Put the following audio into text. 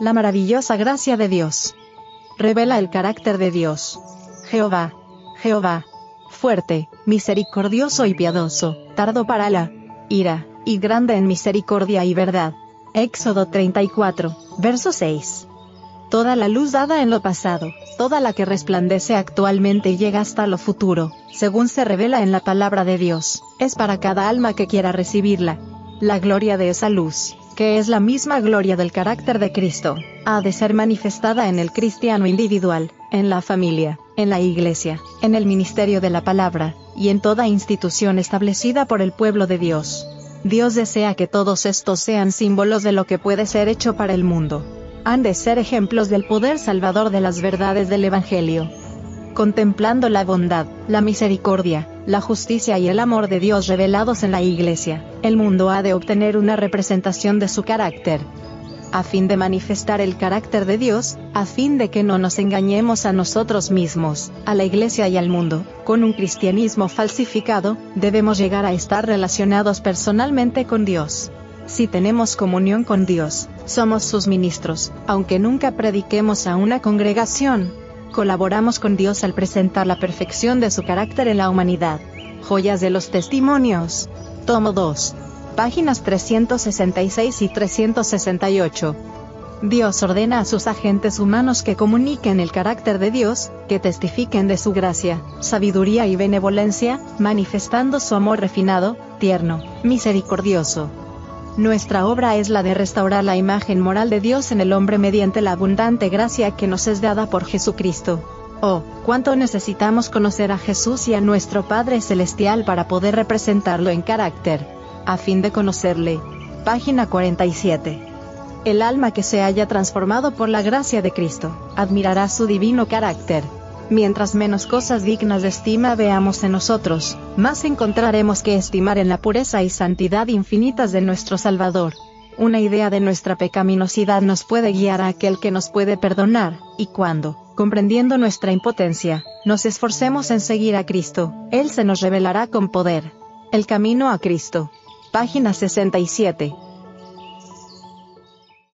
La maravillosa gracia de Dios. Revela el carácter de Dios. Jehová. Jehová. Fuerte, misericordioso y piadoso, tardo para la ira, y grande en misericordia y verdad. Éxodo 34, verso 6. Toda la luz dada en lo pasado, toda la que resplandece actualmente y llega hasta lo futuro, según se revela en la palabra de Dios, es para cada alma que quiera recibirla. La gloria de esa luz, que es la misma gloria del carácter de Cristo, ha de ser manifestada en el cristiano individual, en la familia, en la iglesia, en el ministerio de la palabra, y en toda institución establecida por el pueblo de Dios. Dios desea que todos estos sean símbolos de lo que puede ser hecho para el mundo. Han de ser ejemplos del poder salvador de las verdades del Evangelio. Contemplando la bondad, la misericordia, la justicia y el amor de Dios revelados en la Iglesia, el mundo ha de obtener una representación de su carácter. A fin de manifestar el carácter de Dios, a fin de que no nos engañemos a nosotros mismos, a la Iglesia y al mundo, con un cristianismo falsificado, debemos llegar a estar relacionados personalmente con Dios. Si tenemos comunión con Dios, somos sus ministros, aunque nunca prediquemos a una congregación, colaboramos con Dios al presentar la perfección de su carácter en la humanidad. Joyas de los Testimonios. Tomo 2. Páginas 366 y 368. Dios ordena a sus agentes humanos que comuniquen el carácter de Dios, que testifiquen de su gracia, sabiduría y benevolencia, manifestando su amor refinado, tierno, misericordioso. Nuestra obra es la de restaurar la imagen moral de Dios en el hombre mediante la abundante gracia que nos es dada por Jesucristo. Oh, cuánto necesitamos conocer a Jesús y a nuestro Padre Celestial para poder representarlo en carácter. A fin de conocerle. Página 47. El alma que se haya transformado por la gracia de Cristo, admirará su divino carácter. Mientras menos cosas dignas de estima veamos en nosotros, más encontraremos que estimar en la pureza y santidad infinitas de nuestro Salvador. Una idea de nuestra pecaminosidad nos puede guiar a aquel que nos puede perdonar, y cuando, comprendiendo nuestra impotencia, nos esforcemos en seguir a Cristo, Él se nos revelará con poder. El camino a Cristo. Página 67.